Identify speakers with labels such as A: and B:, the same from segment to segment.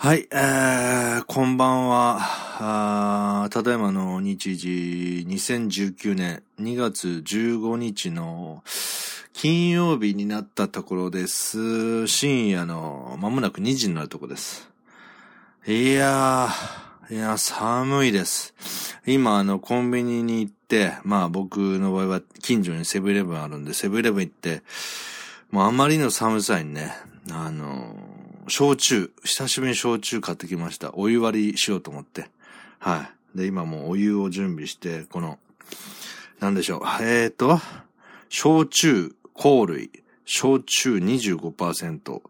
A: はい、えー、こんばんは。あただいまの日時、2019年2月15日の金曜日になったところです。深夜の間もなく2時になるところです。いやー、いや、寒いです。今、あの、コンビニに行って、まあ僕の場合は近所にセブンイレブンあるんで、セブンイレブン行って、もうあまりの寒さにね、あの焼酎、久しぶりに焼酎買ってきました。お湯割りしようと思って。はい。で、今もうお湯を準備して、この、なんでしょう。えーと、焼酎、香類、焼酎25%、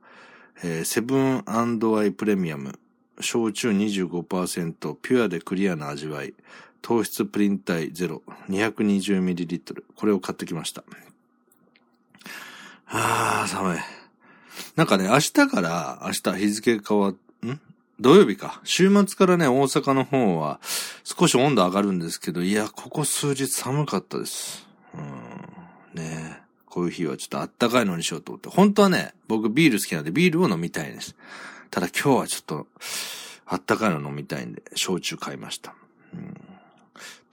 A: えー、セブンアイプレミアム、焼酎25%、ピュアでクリアな味わい、糖質プリン体ゼロ、220ml。これを買ってきました。あー、寒い。なんかね、明日から、明日日付変わっ、ん？土曜日か。週末からね、大阪の方は少し温度上がるんですけど、いや、ここ数日寒かったです。うん。ねこういう日はちょっとあったかいのにしようと思って。本当はね、僕ビール好きなんでビールを飲みたいです。ただ今日はちょっと、あったかいの飲みたいんで、焼酎買いました。うん、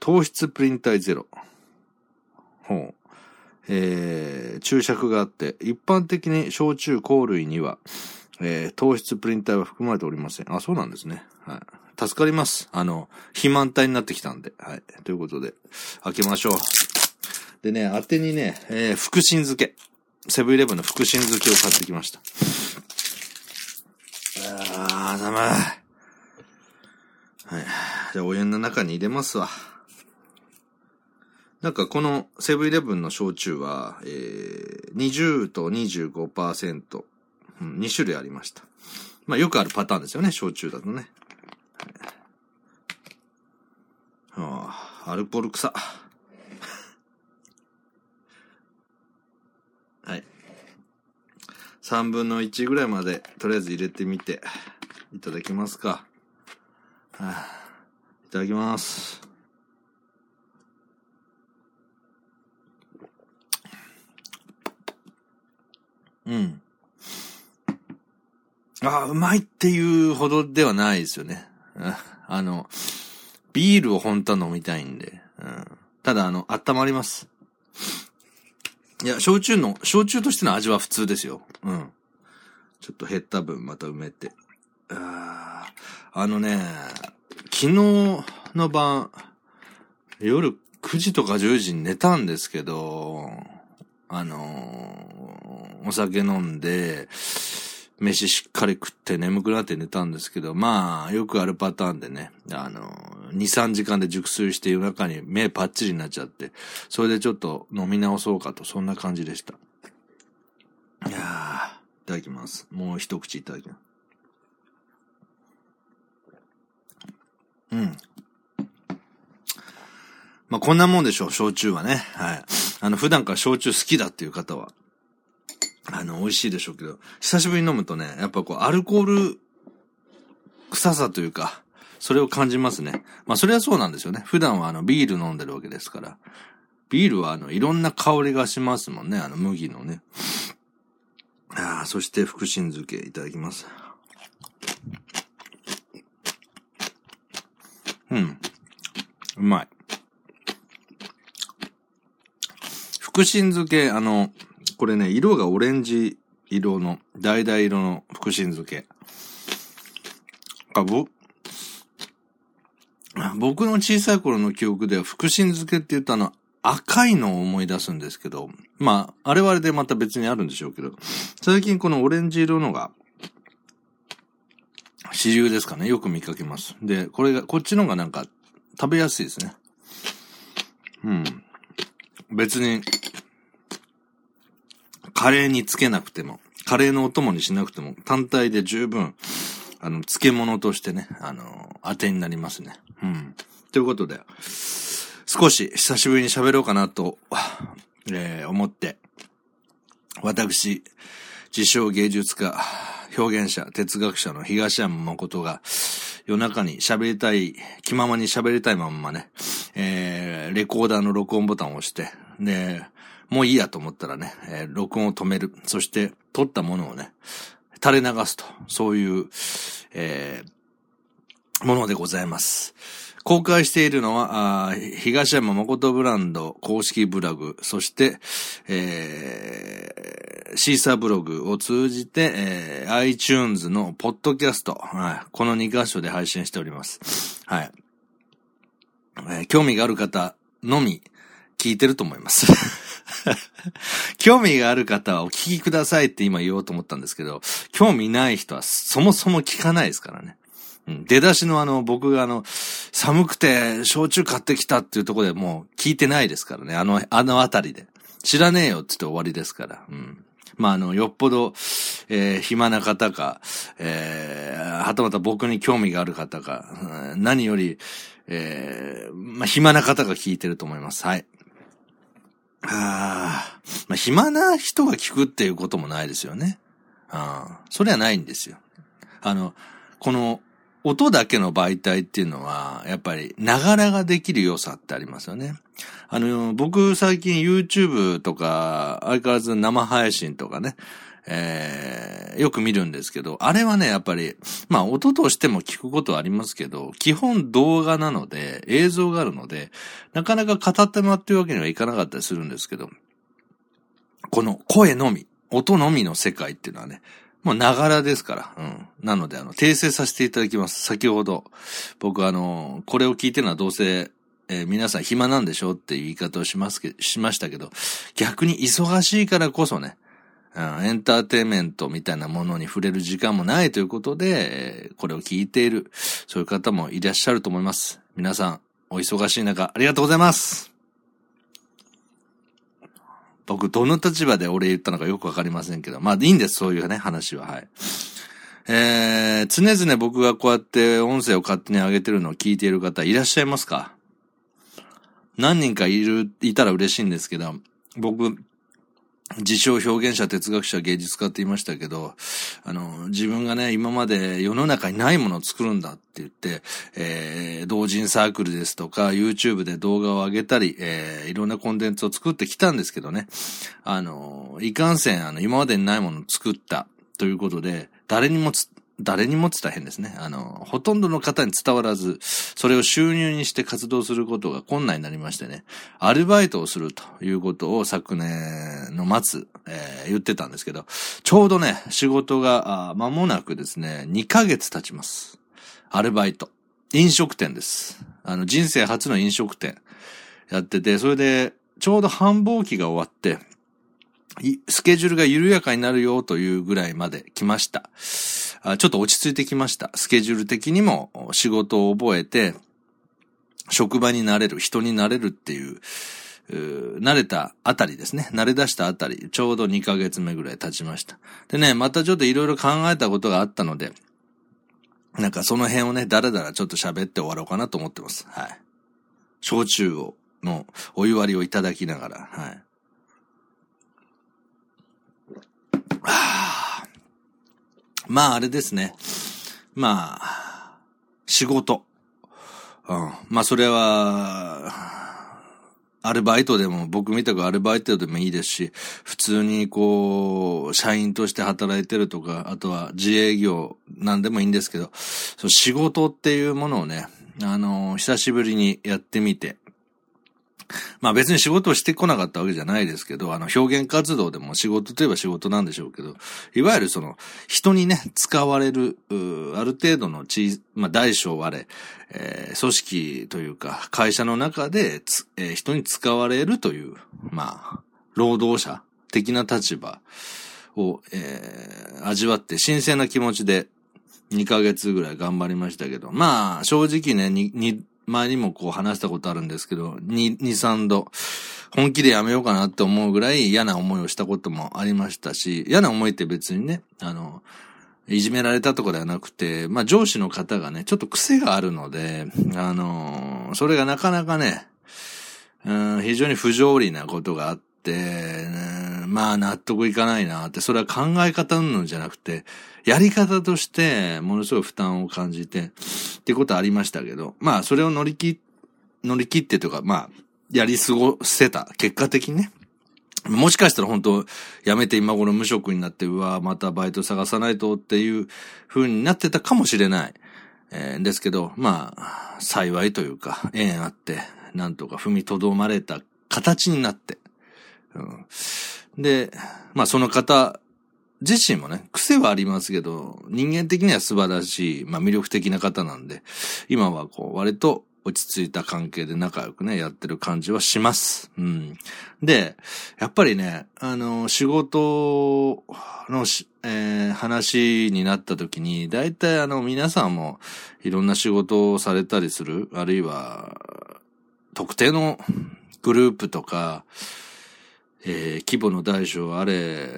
A: 糖質プリン体ゼロ。ほう。えー、注釈があって、一般的に焼酎香類には、えー、糖質プリン体は含まれておりません。あ、そうなんですね。はい。助かります。あの、肥満体になってきたんで。はい。ということで、開けましょう。でね、当てにね、えー、福神漬け。セブンイレブンの福神漬けを買ってきました。あー、寒い。はい。じゃあ、お湯の中に入れますわ。なんかこのセブンイレブンの焼酎は、えー、20と25%、うん、2種類ありました。まあよくあるパターンですよね、焼酎だとね。ああ、アルコール臭。はい。3分の1ぐらいまで、とりあえず入れてみて、いただきますか。はあ、いただきます。うん。ああ、うまいっていうほどではないですよね。あの、ビールを本当は飲みたいんで。うん、ただ、あの、温まります。いや、焼酎の、焼酎としての味は普通ですよ。うん。ちょっと減った分また埋めて。ああのね、昨日の晩、夜9時とか10時に寝たんですけど、あのー、お酒飲んで、飯しっかり食って眠くなって寝たんですけど、まあ、よくあるパターンでね、あのー、2、3時間で熟睡して夜中に目パッチリになっちゃって、それでちょっと飲み直そうかと、そんな感じでした。いやー、いただきます。もう一口いただきます。うん。まあ、こんなもんでしょう、焼酎はね。はい。あの、普段から焼酎好きだっていう方は、あの、美味しいでしょうけど、久しぶりに飲むとね、やっぱこう、アルコール臭さというか、それを感じますね。まあ、それはそうなんですよね。普段はあの、ビール飲んでるわけですから。ビールはあの、いろんな香りがしますもんね。あの、麦のね。ああ、そして福神漬けいただきます。うん。うまい。福神漬け、あの、これね、色がオレンジ色の、橙色の福神漬け。あ、ぼ、僕の小さい頃の記憶では福神漬けって言ったの赤いのを思い出すんですけど、まあ、あれはあれでまた別にあるんでしょうけど、最近このオレンジ色のが、主流ですかね。よく見かけます。で、これが、こっちのがなんか、食べやすいですね。うん。別に、カレーにつけなくても、カレーのお供にしなくても、単体で十分、あの、漬物としてね、あの、当てになりますね。うん。ということで、少し久しぶりに喋ろうかなと、えー、思って、私、自称芸術家、表現者、哲学者の東山誠が、夜中に喋りたい、気ままに喋りたいまんまね、えー、レコーダーの録音ボタンを押して、で、もういいやと思ったらね、えー、録音を止める。そして、撮ったものをね、垂れ流すと。そういう、えー、ものでございます。公開しているのは、あ東山誠ブランド公式ブログ、そして、えー、シーサーブログを通じて、えー、iTunes のポッドキャスト、はい、この2箇所で配信しております。はい。えー、興味がある方のみ聞いてると思います。興味がある方はお聞きくださいって今言おうと思ったんですけど、興味ない人はそもそも聞かないですからね。出だしのあの、僕があの、寒くて焼酎買ってきたっていうところでもう聞いてないですからね。あの、あのあたりで。知らねえよって言って終わりですから。うん。まあ、あの、よっぽど、えー、暇な方か、えー、はたまた僕に興味がある方か、うん、何より、えー、まあ、暇な方が聞いてると思います。はい。ああ、まあ、暇な人が聞くっていうこともないですよね。ああ、それはないんですよ。あの、この、音だけの媒体っていうのは、やっぱり、ながらができる良さってありますよね。あの、僕最近 YouTube とか、相変わらず生配信とかね、えー、よく見るんですけど、あれはね、やっぱり、まあ音としても聞くことはありますけど、基本動画なので、映像があるので、なかなか語ってもらっていうわけにはいかなかったりするんですけど、この声のみ、音のみの世界っていうのはね、もうながらですから。うん。なので、あの、訂正させていただきます。先ほど、僕あの、これを聞いてるのはどうせ、えー、皆さん暇なんでしょっていう言い方をしますけ、しましたけど、逆に忙しいからこそね、エンターテイメントみたいなものに触れる時間もないということで、これを聞いている、そういう方もいらっしゃると思います。皆さん、お忙しい中、ありがとうございます。僕、どの立場で俺言ったのかよくわかりませんけど、まあいいんです、そういうね、話は、はい。えー、常々僕がこうやって音声を勝手に上げてるのを聞いている方いらっしゃいますか？何人かいる、いたら嬉しいんですけど、僕、自称表現者、哲学者、芸術家って言いましたけど、あの、自分がね、今まで世の中にないものを作るんだって言って、えー、同人サークルですとか、YouTube で動画を上げたり、えー、いろんなコンテンツを作ってきたんですけどね、あの、いかんせん、あの、今までにないものを作ったということで、誰にも誰にも伝え変ですね。あの、ほとんどの方に伝わらず、それを収入にして活動することが困難になりましてね、アルバイトをするということを昨年の末、えー、言ってたんですけど、ちょうどね、仕事が間もなくですね、2ヶ月経ちます。アルバイト。飲食店です。あの、人生初の飲食店やってて、それで、ちょうど繁忙期が終わって、スケジュールが緩やかになるよというぐらいまで来ました。ちょっと落ち着いてきました。スケジュール的にも仕事を覚えて、職場になれる、人になれるっていう、う慣れたあたりですね。慣れ出したあたり、ちょうど2ヶ月目ぐらい経ちました。でね、またちょっといろいろ考えたことがあったので、なんかその辺をね、だらだらちょっと喋って終わろうかなと思ってます。はい。焼酎を、のお湯割りをいただきながら、はい。まああれですね。まあ、仕事。うん。まあそれは、アルバイトでも、僕みたくアルバイトでもいいですし、普通にこう、社員として働いてるとか、あとは自営業なんでもいいんですけど、そ仕事っていうものをね、あの、久しぶりにやってみて、まあ別に仕事をしてこなかったわけじゃないですけど、あの表現活動でも仕事といえば仕事なんでしょうけど、いわゆるその人にね、使われる、ある程度の地、まあ大小割れ、えー、組織というか会社の中でえー、人に使われるという、まあ、労働者的な立場を、えー、味わって新鮮な気持ちで2ヶ月ぐらい頑張りましたけど、まあ正直ね、にに、前にもこう話したことあるんですけど、2、2、3度、本気でやめようかなって思うぐらい嫌な思いをしたこともありましたし、嫌な思いって別にね、あの、いじめられたとかではなくて、まあ上司の方がね、ちょっと癖があるので、あの、それがなかなかね、うん、非常に不条理なことがあって、まあ納得いかないなって、それは考え方うんじゃなくて、やり方としてものすごい負担を感じて、っていうことありましたけど、まあそれを乗り切、乗り切ってとか、まあ、やり過ごせた、結果的にね、もしかしたら本当、辞めて今頃無職になって、うわ、またバイト探さないとっていう風になってたかもしれない。えー、ですけど、まあ、幸いというか、縁あって、なんとか踏みとどまれた形になって、うん、で、まあその方自身もね、癖はありますけど、人間的には素晴らしい、まあ魅力的な方なんで、今はこう、割と落ち着いた関係で仲良くね、やってる感じはします。うん。で、やっぱりね、あの、仕事のし、えー、話になった時に、大体あの、皆さんもいろんな仕事をされたりする、あるいは、特定のグループとか、えー、規模の大小あれ、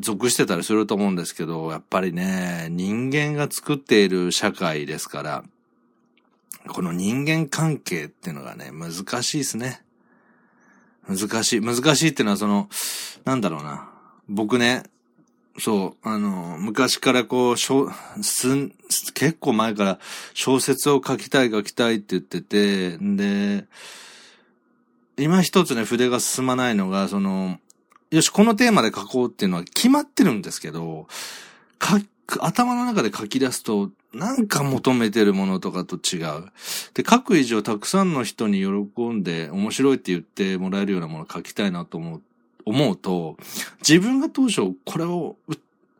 A: 属してたりすると思うんですけど、やっぱりね、人間が作っている社会ですから、この人間関係っていうのがね、難しいですね。難しい。難しいっていうのはその、なんだろうな。僕ね、そう、あの、昔からこう、小、す、結構前から小説を書きたい書きたいって言ってて、で、今一つね、筆が進まないのが、その、よし、このテーマで書こうっていうのは決まってるんですけど、頭の中で書き出すと、なんか求めてるものとかと違う。で、書く以上たくさんの人に喜んで面白いって言ってもらえるようなものを書きたいなと思う、思うと、自分が当初これを、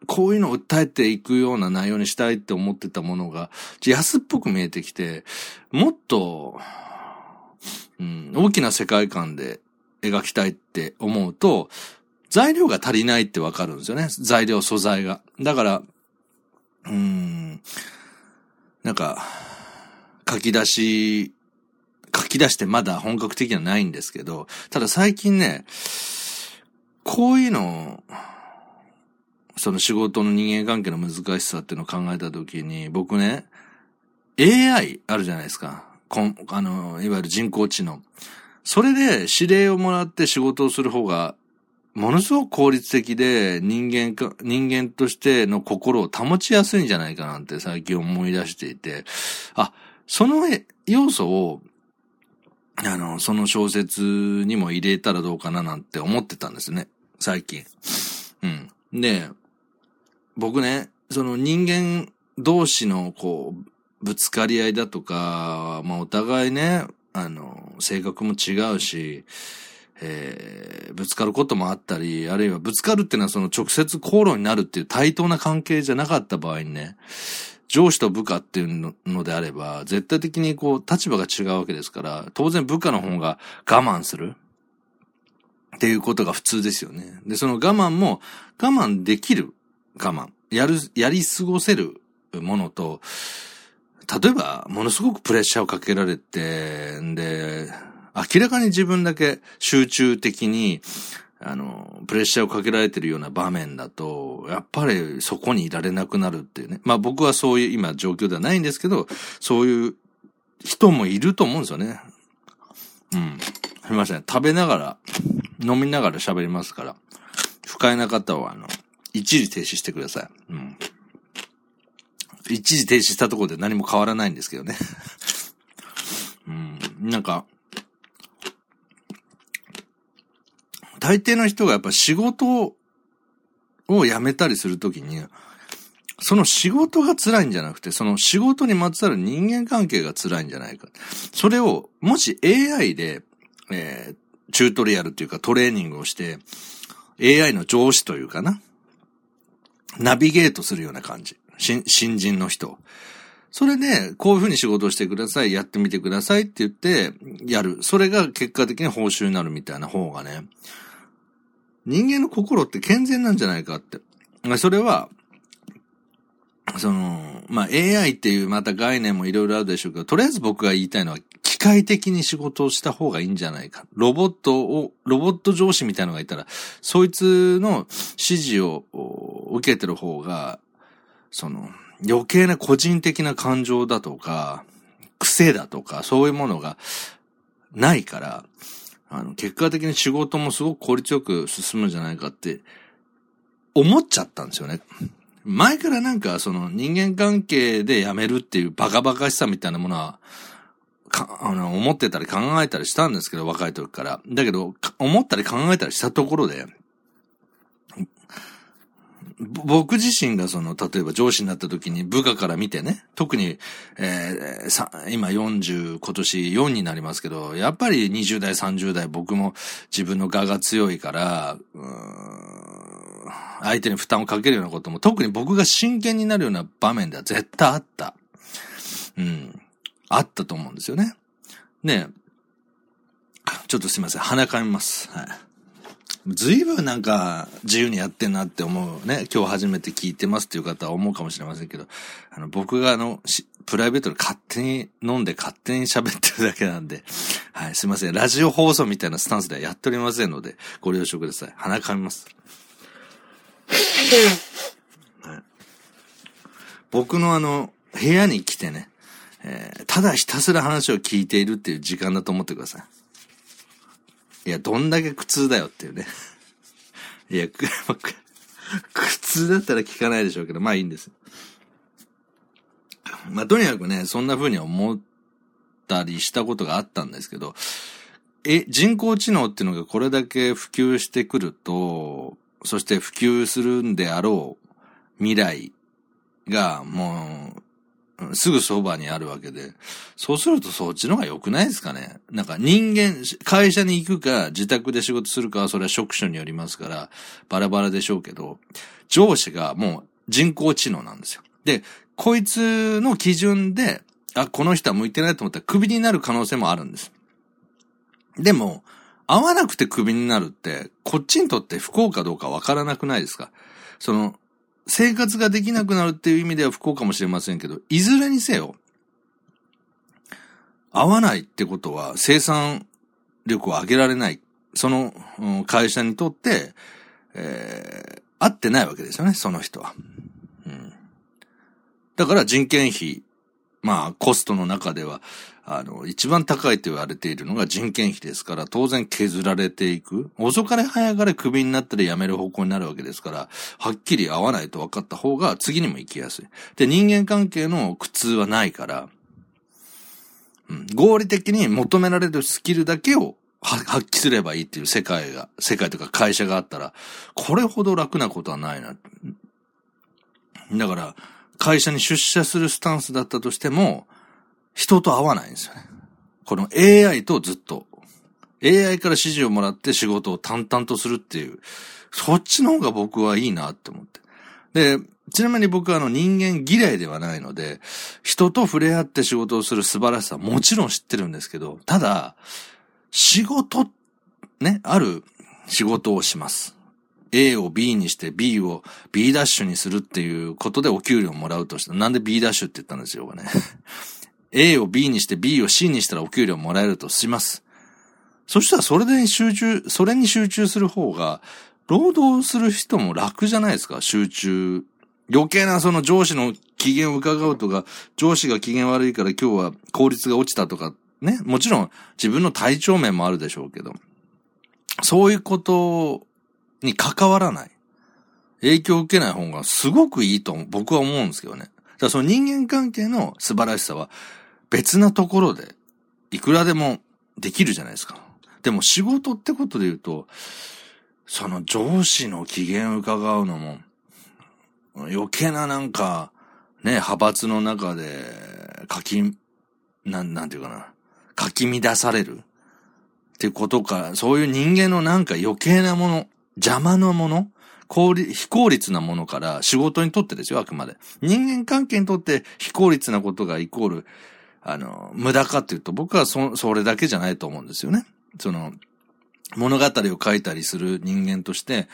A: こういうのを訴えていくような内容にしたいって思ってたものが、安っぽく見えてきて、もっと、うん、大きな世界観で描きたいって思うと、材料が足りないってわかるんですよね。材料、素材が。だから、うーん、なんか、書き出し、書き出してまだ本格的にはないんですけど、ただ最近ね、こういうのその仕事の人間関係の難しさっていうのを考えたときに、僕ね、AI あるじゃないですか。こん、あの、いわゆる人工知能。それで指令をもらって仕事をする方がものすごく効率的で人間か、人間としての心を保ちやすいんじゃないかなんて最近思い出していて、あ、その要素を、あの、その小説にも入れたらどうかななんて思ってたんですね。最近。うん。で、僕ね、その人間同士のこう、ぶつかり合いだとか、まあお互いね、あの、性格も違うし、えー、ぶつかることもあったり、あるいはぶつかるっていうのはその直接口論になるっていう対等な関係じゃなかった場合にね、上司と部下っていうのであれば、絶対的にこう立場が違うわけですから、当然部下の方が我慢するっていうことが普通ですよね。で、その我慢も我慢できる我慢、やる、やり過ごせるものと、例えば、ものすごくプレッシャーをかけられて、んで、明らかに自分だけ集中的に、あの、プレッシャーをかけられてるような場面だと、やっぱりそこにいられなくなるっていうね。まあ僕はそういう今状況ではないんですけど、そういう人もいると思うんですよね。うん。すみません。食べながら、飲みながら喋りますから、不快な方は、あの、一時停止してください。うん。一時停止したところで何も変わらないんですけどね。うん。なんか、大抵の人がやっぱ仕事を辞めたりするときに、その仕事が辛いんじゃなくて、その仕事にまつわる人間関係が辛いんじゃないか。それを、もし AI で、えー、チュートリアルというかトレーニングをして、AI の上司というかな、ナビゲートするような感じ。新新人の人。それで、こういうふうに仕事をしてください、やってみてくださいって言って、やる。それが結果的に報酬になるみたいな方がね、人間の心って健全なんじゃないかって。それは、その、まあ、AI っていうまた概念もいろいろあるでしょうけど、とりあえず僕が言いたいのは、機械的に仕事をした方がいいんじゃないか。ロボットを、ロボット上司みたいなのがいたら、そいつの指示を受けてる方が、その、余計な個人的な感情だとか、癖だとか、そういうものがないから、あの、結果的に仕事もすごく効率よく進むんじゃないかって思っちゃったんですよね。前からなんかその人間関係で辞めるっていうバカバカしさみたいなものはか、あの、思ってたり考えたりしたんですけど、若い時から。だけど、思ったり考えたりしたところで、僕自身がその、例えば上司になった時に部下から見てね、特に、えー、今40、今年4になりますけど、やっぱり20代、30代僕も自分の我が強いから、相手に負担をかけるようなことも、特に僕が真剣になるような場面では絶対あった。うん。あったと思うんですよね。ねちょっとすいません。鼻かみます。はい。ずいぶんなんか自由にやってんなって思うね。今日初めて聞いてますっていう方は思うかもしれませんけど、あの、僕があの、プライベートで勝手に飲んで勝手に喋ってるだけなんで、はい、すいません。ラジオ放送みたいなスタンスではやっておりませんので、ご了承ください。鼻かみます。はい、僕のあの、部屋に来てね、えー、ただひたすら話を聞いているっていう時間だと思ってください。いや、どんだけ苦痛だよっていうね。いや、苦痛だったら聞かないでしょうけど、まあいいんです。まあとにかくね、そんな風に思ったりしたことがあったんですけど、え、人工知能っていうのがこれだけ普及してくると、そして普及するんであろう未来がもうすぐそばにあるわけで、そうするとそっちの方が良くないですかねなんか人間、会社に行くか自宅で仕事するかはそれは職種によりますから、バラバラでしょうけど、上司がもう人工知能なんですよ。で、こいつの基準で、あ、この人は向いてないと思ったらクビになる可能性もあるんです。でも、合わなくてクビになるって、こっちにとって不幸かどうかわからなくないですかその、生活ができなくなるっていう意味では不幸かもしれませんけど、いずれにせよ、合わないってことは生産力を上げられない。その会社にとって、えー、合ってないわけですよね、その人は。うん、だから人件費、まあコストの中では、あの、一番高いと言われているのが人件費ですから、当然削られていく。遅かれ早かれクビになったら辞める方向になるわけですから、はっきり合わないと分かった方が次にも行きやすい。で、人間関係の苦痛はないから、うん、合理的に求められるスキルだけを発揮すればいいっていう世界が、世界とか会社があったら、これほど楽なことはないな。だから、会社に出社するスタンスだったとしても、人と会わないんですよね。この AI とずっと。AI から指示をもらって仕事を淡々とするっていう、そっちの方が僕はいいなって思って。で、ちなみに僕はあの人間嫌いではないので、人と触れ合って仕事をする素晴らしさはもちろん知ってるんですけど、ただ、仕事、ね、ある仕事をします。A を B にして B を B ダッシュにするっていうことでお給料をもらうとした。なんで B ダッシュって言ったんですよ、ね。A を B にして B を C にしたらお給料もらえるとします。そしたらそれで集中、それに集中する方が、労働する人も楽じゃないですか、集中。余計なその上司の機嫌を伺うとか、上司が機嫌悪いから今日は効率が落ちたとか、ね？もちろん自分の体調面もあるでしょうけど、そういうことに関わらない。影響を受けない方がすごくいいと僕は思うんですけどね。だからその人間関係の素晴らしさは、別なところで、いくらでもできるじゃないですか。でも仕事ってことで言うと、その上司の機嫌を伺うのも、余計ななんか、ね、派閥の中で、書き、なん、なんていうかな、書き乱されるってことか、そういう人間のなんか余計なもの、邪魔なもの、効率、非効率なものから仕事にとってですよ、あくまで。人間関係にとって非効率なことがイコールあの、無駄かっていうと、僕はそ、それだけじゃないと思うんですよね。その、物語を書いたりする人間として、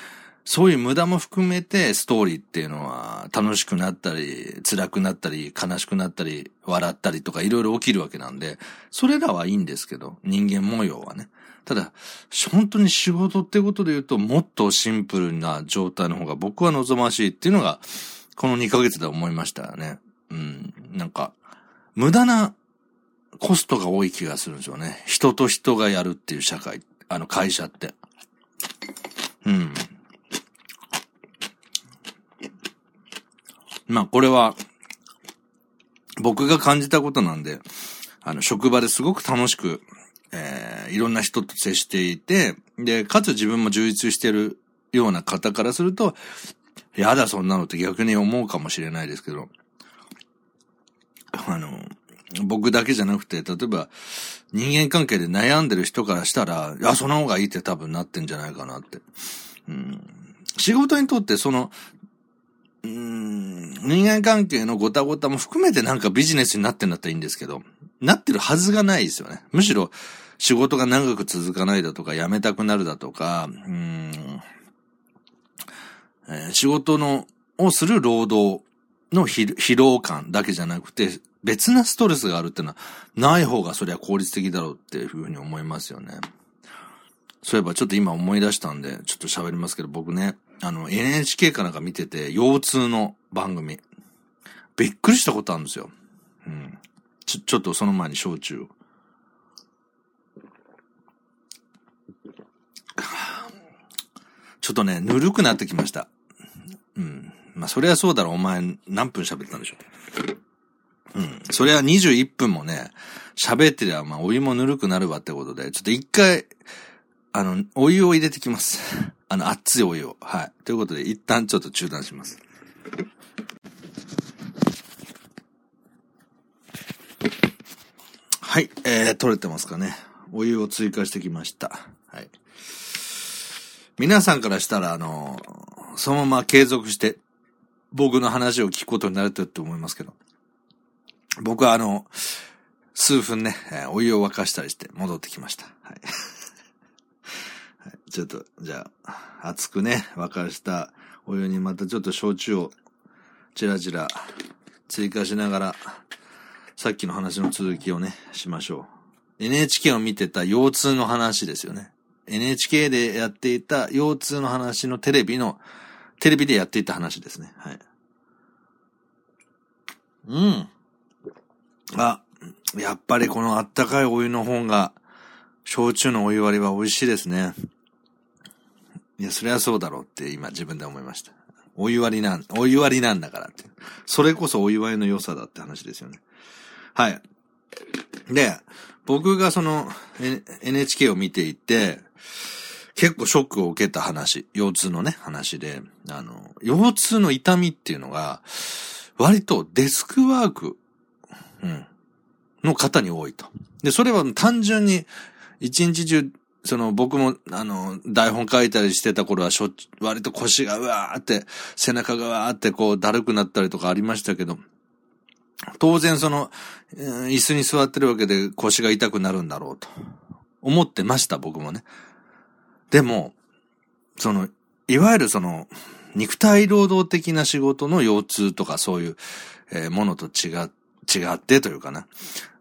A: そういう無駄も含めてストーリーっていうのは楽しくなったり、辛くなったり、悲しくなったり、笑ったりとかいろいろ起きるわけなんで、それらはいいんですけど、人間模様はね。ただ、本当に仕事ってことで言うと、もっとシンプルな状態の方が僕は望ましいっていうのが、この2ヶ月で思いましたね。うん。なんか、無駄なコストが多い気がするんですよね。人と人がやるっていう社会、あの会社って。うん。まあこれは、僕が感じたことなんで、あの、職場ですごく楽しく、えー、いろんな人と接していて、で、かつ自分も充実してるような方からすると、やだそんなのって逆に思うかもしれないですけど、あの、僕だけじゃなくて、例えば、人間関係で悩んでる人からしたら、いや、その方がいいって多分なってんじゃないかなって。うん、仕事にとってその、うん、人間関係のごたごたも含めてなんかビジネスになってんだったらいいんですけど、なってるはずがないですよね。むしろ、仕事が長く続かないだとか、辞めたくなるだとか、うん、えー、仕事の、をする労働の疲労感だけじゃなくて、別なストレスがあるってのは、ない方がそりゃ効率的だろうっていうふうに思いますよね。そういえばちょっと今思い出したんで、ちょっと喋りますけど、僕ね、あの、NHK かなんか見てて、腰痛の番組。びっくりしたことあるんですよ。うん。ちょ、ちょっとその前に焼酎を。ちょっとね、ぬるくなってきました。うん。まあ、そりゃそうだろ、お前何分喋ったんでしょう。うん。それは21分もね、喋ってりゃ、まあ、お湯もぬるくなるわってことで、ちょっと一回、あの、お湯を入れてきます。あの、熱いお湯を。はい。ということで、一旦ちょっと中断します。はい。えー、取れてますかね。お湯を追加してきました。はい。皆さんからしたら、あの、そのまま継続して、僕の話を聞くことになると思いますけど、僕はあの、数分ね、お湯を沸かしたりして戻ってきました。はい。ちょっと、じゃあ、熱くね、沸かしたお湯にまたちょっと焼酎をちらちら追加しながら、さっきの話の続きをね、しましょう。NHK を見てた腰痛の話ですよね。NHK でやっていた腰痛の話のテレビの、テレビでやっていた話ですね。はい。うん。あ、やっぱりこのあったかいお湯の方が、焼酎のお湯割りは美味しいですね。いや、そりゃそうだろうって今自分で思いました。お湯割りなん、お湯割りなんだからって。それこそお湯割りの良さだって話ですよね。はい。で、僕がその NHK を見ていて、結構ショックを受けた話、腰痛のね、話で、あの、腰痛の痛みっていうのが、割とデスクワーク、うん、の方に多いと。で、それは単純に、一日中、その僕も、あの、台本書いたりしてた頃はしょ割と腰がうわーって、背中がわーってこうだるくなったりとかありましたけど、当然その、椅子に座ってるわけで腰が痛くなるんだろうと。思ってました、僕もね。でも、その、いわゆるその、肉体労働的な仕事の腰痛とかそういう、え、ものと違っ、違ってというかな。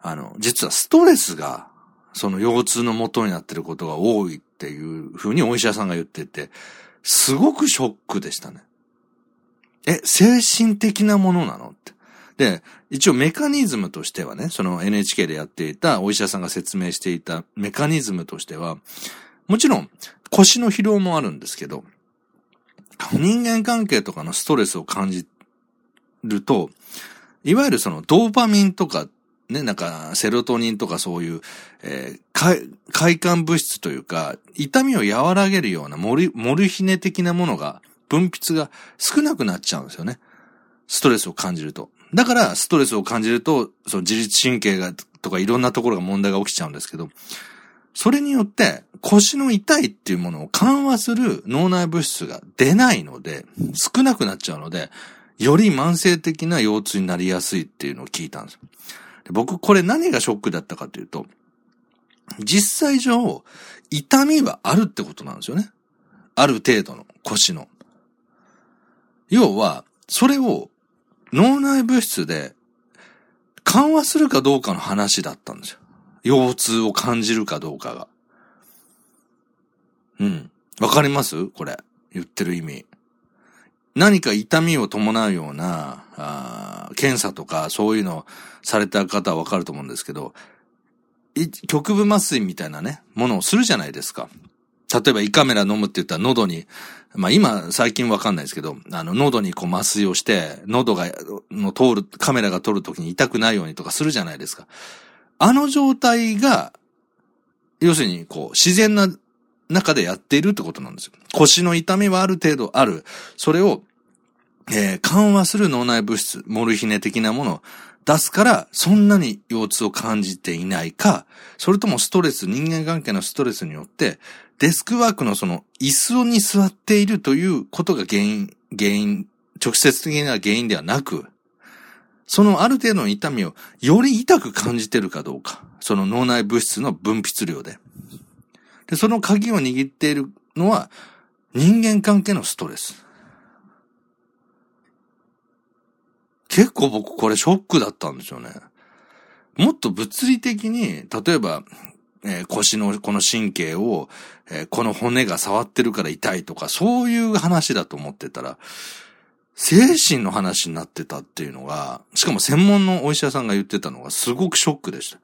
A: あの、実はストレスが、その腰痛の元になってることが多いっていうふうにお医者さんが言ってて、すごくショックでしたね。え、精神的なものなのって。で、一応メカニズムとしてはね、その NHK でやっていたお医者さんが説明していたメカニズムとしては、もちろん腰の疲労もあるんですけど、人間関係とかのストレスを感じると、いわゆるそのドーパミンとか、ね、なんかセロトニンとかそういう、えー、快感物質というか、痛みを和らげるようなモルモルヒネ的なものが、分泌が少なくなっちゃうんですよね。ストレスを感じると。だから、ストレスを感じると、その自律神経が、とかいろんなところが問題が起きちゃうんですけど、それによって腰の痛いっていうものを緩和する脳内物質が出ないので、少なくなっちゃうので、より慢性的な腰痛になりやすいっていうのを聞いたんですよ。僕、これ何がショックだったかというと、実際上、痛みはあるってことなんですよね。ある程度の腰の。要は、それを脳内物質で緩和するかどうかの話だったんですよ。腰痛を感じるかどうかが。うん。わかります？これ。言ってる意味。何か痛みを伴うような、あ検査とかそういうのされた方はわかると思うんですけど、局部麻酔みたいなね、ものをするじゃないですか。例えば胃カメラ飲むって言ったら喉に、まあ今最近わかんないですけど、あの喉にこう麻酔をして、喉が、の通る、カメラが撮るときに痛くないようにとかするじゃないですか。あの状態が、要するに、こう、自然な中でやっているってことなんですよ。腰の痛みはある程度ある。それを、えー、緩和する脳内物質、モルヒネ的なものを出すから、そんなに腰痛を感じていないか、それともストレス、人間関係のストレスによって、デスクワークのその椅子に座っているということが原因、原因、直接的な原因ではなく、そのある程度の痛みをより痛く感じてるかどうか。その脳内物質の分泌量で。で、その鍵を握っているのは人間関係のストレス。結構僕これショックだったんですよね。もっと物理的に、例えば、えー、腰のこの神経を、えー、この骨が触ってるから痛いとか、そういう話だと思ってたら、精神の話になってたっていうのが、しかも専門のお医者さんが言ってたのがすごくショックでした。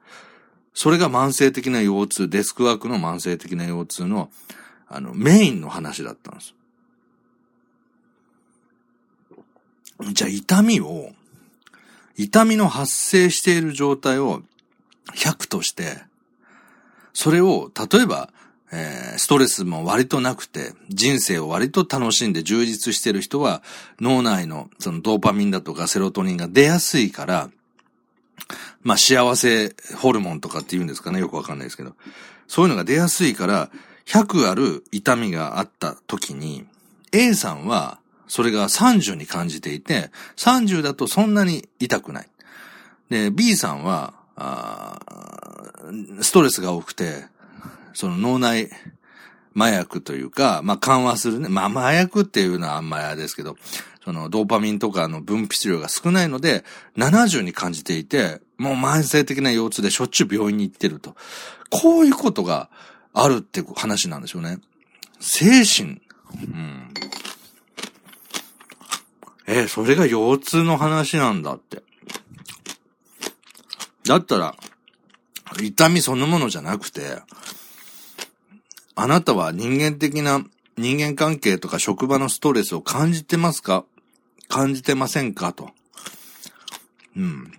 A: それが慢性的な腰痛、デスクワークの慢性的な腰痛の、あの、メインの話だったんです。じゃあ痛みを、痛みの発生している状態を100として、それを、例えば、えー、ストレスも割となくて、人生を割と楽しんで充実している人は、脳内のそのドーパミンだとかセロトニンが出やすいから、まあ幸せホルモンとかって言うんですかね、よくわかんないですけど。そういうのが出やすいから、100ある痛みがあった時に、A さんはそれが30に感じていて、30だとそんなに痛くない。で、B さんは、ストレスが多くて、その脳内麻薬というか、まあ、緩和するね。まあ、麻薬っていうのはあんまりあれですけど、そのドーパミンとかの分泌量が少ないので、70に感じていて、もう慢性的な腰痛でしょっちゅう病院に行ってると。こういうことがあるって話なんですよね。精神。うん。えー、それが腰痛の話なんだって。だったら、痛みそのものじゃなくて、あなたは人間的な人間関係とか職場のストレスを感じてますか？感じてませんか？と。うん。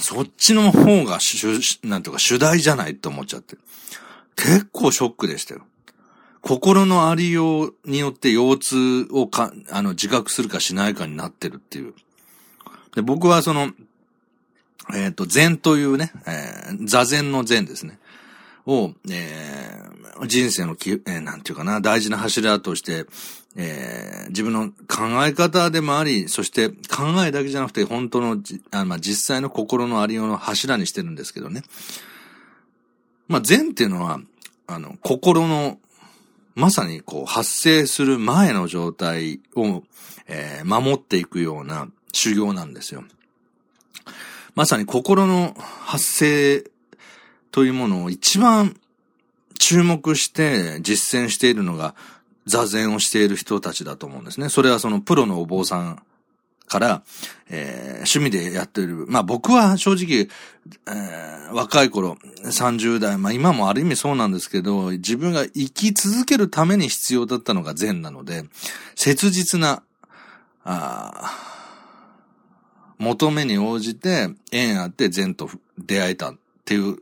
A: そっちの方が主、なんとか主題じゃないって思っちゃって。結構ショックでしたよ。心のありようによって腰痛をか、あの、自覚するかしないかになってるっていう。で、僕はその、えっ、ー、と、禅というね、えー、座禅の禅ですね。を、えー、人生のき、えー、なんていうかな、大事な柱として、えー、自分の考え方でもあり、そして考えだけじゃなくて、本当の、あまあ、実際の心のありようの柱にしてるんですけどね。まあ、禅っていうのは、あの、心の、まさにこう、発生する前の状態を、えー、守っていくような修行なんですよ。まさに心の発生というものを一番注目して実践しているのが座禅をしている人たちだと思うんですね。それはそのプロのお坊さんから、えー、趣味でやってる。まあ僕は正直、えー、若い頃、30代、まあ今もある意味そうなんですけど、自分が生き続けるために必要だったのが禅なので、切実な、あ求めに応じて縁あって禅と出会えたっていう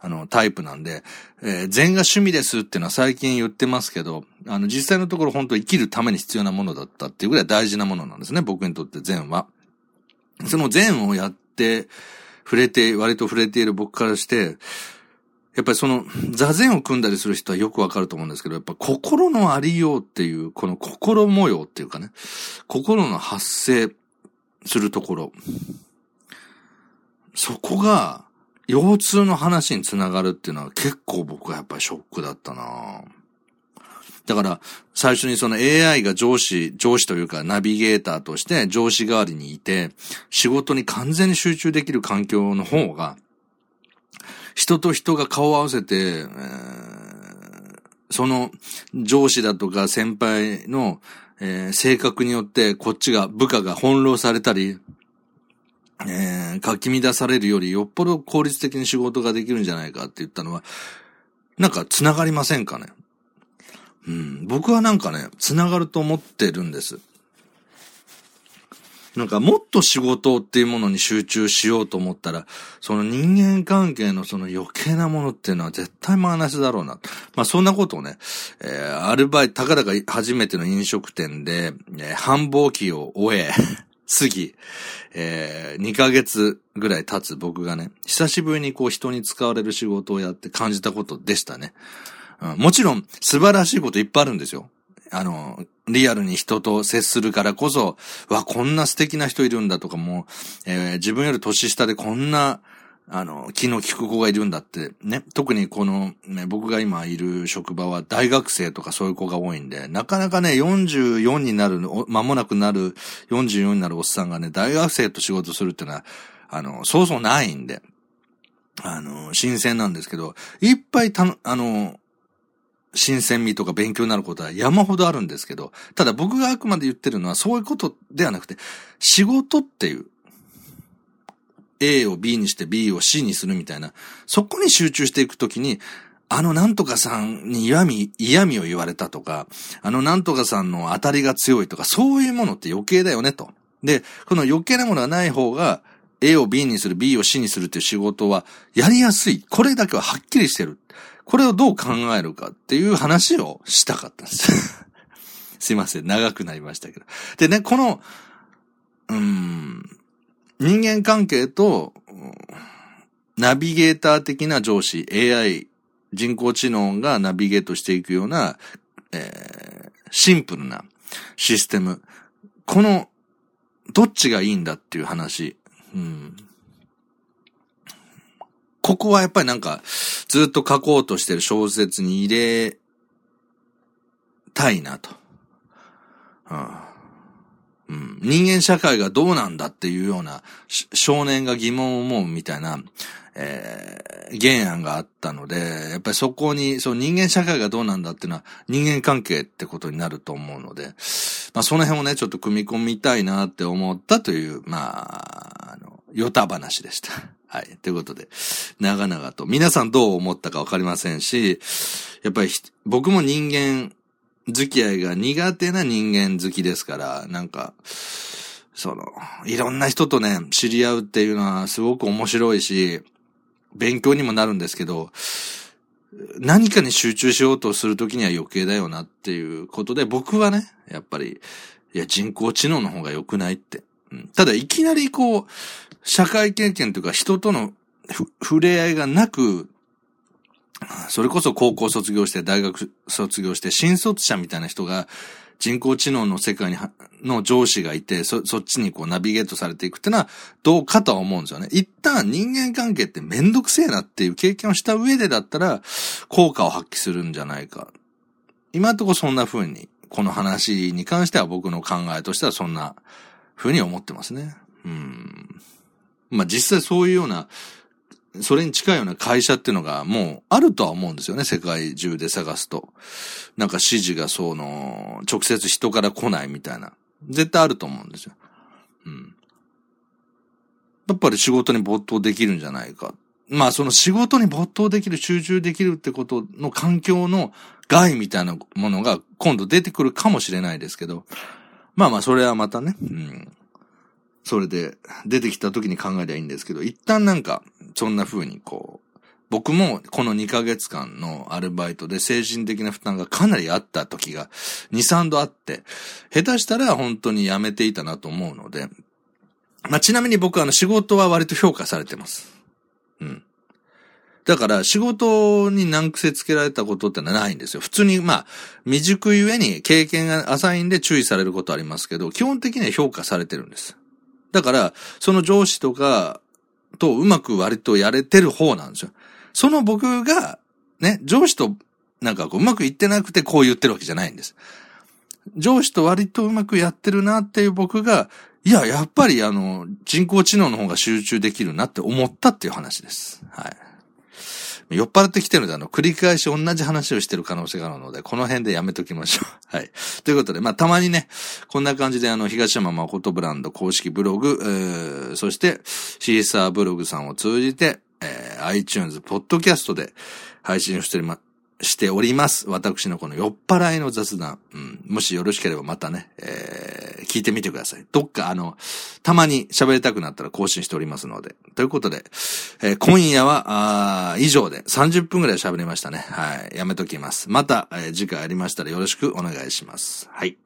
A: あの、タイプなんで、えー、禅が趣味ですっていうのは最近言ってますけど、あの、実際のところ本当生きるために必要なものだったっていうぐらい大事なものなんですね、僕にとって禅は。その禅をやって、触れて、割と触れている僕からして、やっぱりその、座禅を組んだりする人はよくわかると思うんですけど、やっぱ心のありようっていう、この心模様っていうかね、心の発生するところ。そこが、腰痛の話につながるっていうのは結構僕はやっぱりショックだったな。だから、最初にその AI が上司、上司というかナビゲーターとして上司代わりにいて、仕事に完全に集中できる環境の方が、人と人が顔を合わせて、その上司だとか先輩の、性格によってこっちが、部下が翻弄されたり、えー、かき乱されるよりよっぽど効率的に仕事ができるんじゃないかって言ったのは、なんか繋がりませんかね？うん、僕はなんかね、繋がると思ってるんです。なんかもっと仕事っていうものに集中しようと思ったら、その人間関係のその余計なものっていうのは絶対マイナスだろうな。まあそんなことをね、えー、アルバイト、たかだか初めての飲食店で、えー、繁忙期を終え、過ぎ、えー、2ヶ月ぐらい経つ僕がね、久しぶりにこう人に使われる仕事をやって感じたことでしたね。うん、もちろん素晴らしいこといっぱいあるんですよ。あの、リアルに人と接するからこそ、わ、こんな素敵な人いるんだとかも、えー、自分より年下でこんな、あの、気の利く子がいるんだって、ね。特にこの、ね、僕が今いる職場は大学生とかそういう子が多いんで、なかなかね、44になる、間もなくなる、44になるおっさんがね、大学生と仕事するってのは、あの、そうそうないんで、あの、新鮮なんですけど、いっぱいたのあの、新鮮味とか勉強になることは山ほどあるんですけど、ただ僕があくまで言ってるのはそういうことではなくて、仕事っていう、A を B にして B を C にするみたいな、そこに集中していくときに、あのなんとかさんに嫌味、嫌味を言われたとか、あのなんとかさんの当たりが強いとか、そういうものって余計だよねと。で、この余計なものがない方が、A を B にする、B を C にするっていう仕事はやりやすい。これだけははっきりしてる。これをどう考えるかっていう話をしたかったんです すいません。長くなりましたけど。でね、この、うーん、人間関係と、ナビゲーター的な上司、AI、人工知能がナビゲートしていくような、えー、シンプルなシステム。この、どっちがいいんだっていう話。うん、ここはやっぱりなんか、ずっと書こうとしてる小説に入れたいなと。うん、人間社会がどうなんだっていうような少年が疑問を思うみたいな、えー、原案があったので、やっぱりそこに、そう人間社会がどうなんだっていうのは人間関係ってことになると思うので、まあその辺をね、ちょっと組み込みたいなって思ったという、まあ、あの、ヨタ話でした。はい。ということで、長々と。皆さんどう思ったかわかりませんし、やっぱり僕も人間付き合いが苦手な人間好きですから、なんか、その、いろんな人とね、知り合うっていうのはすごく面白いし、勉強にもなるんですけど、何かに集中しようとするときには余計だよなっていうことで、僕はね、やっぱり、いや、人工知能の方が良くないって。うん、ただ、いきなりこう、社会経験というか人との触れ合いがなく、それこそ高校卒業して大学卒業して新卒者みたいな人が人工知能の世界に、の上司がいて、そ、そっちにこうナビゲートされていくってのはどうかとは思うんですよね。一旦人間関係ってめんどくせえなっていう経験をした上でだったら効果を発揮するんじゃないか。今んとこそんな風に、この話に関しては僕の考えとしてはそんな風に思ってますね。うん。まあ実際そういうような、それに近いような会社っていうのがもうあるとは思うんですよね、世界中で探すと。なんか指示がその、直接人から来ないみたいな。絶対あると思うんですよ。うん。やっぱり仕事に没頭できるんじゃないか。まあその仕事に没頭できる、集中できるってことの環境の害みたいなものが今度出てくるかもしれないですけど、まあまあそれはまたね、うん。それで出てきた時に考えりゃいいんですけど、一旦なんか、そんな風にこう、僕もこの2ヶ月間のアルバイトで精神的な負担がかなりあった時が2、3度あって、下手したら本当に辞めていたなと思うので、まあ、ちなみに僕はあの仕事は割と評価されてます。うん。だから仕事に難癖つけられたことってのはないんですよ。普通にまあ未熟ゆえに経験が浅いんで注意されることありますけど、基本的には評価されてるんです。だから、その上司とかとうまく割とやれてる方なんですよ。その僕が、ね、上司となんかこううまくいってなくてこう言ってるわけじゃないんです。上司と割とうまくやってるなっていう僕が、いや、やっぱりあの、人工知能の方が集中できるなって思ったっていう話です。はい。酔っ払ってきてるので、あの、繰り返し同じ話をしてる可能性があるので、この辺でやめときましょう。はい。ということで、まあ、たまにね、こんな感じで、あの、東山誠ブランド公式ブログ、えー、そして、シーサーブログさんを通じて、えー、iTunes、ポッドキャストで配信をしておりま、しております。私のこの酔っ払いの雑談。うん。もしよろしければまたね、えー、聞いてみてください。どっかあの、たまに喋りたくなったら更新しておりますので。ということで、えー、今夜は、あ以上で30分くらい喋りましたね。はい。やめときます。また、えー、次回ありましたらよろしくお願いします。はい。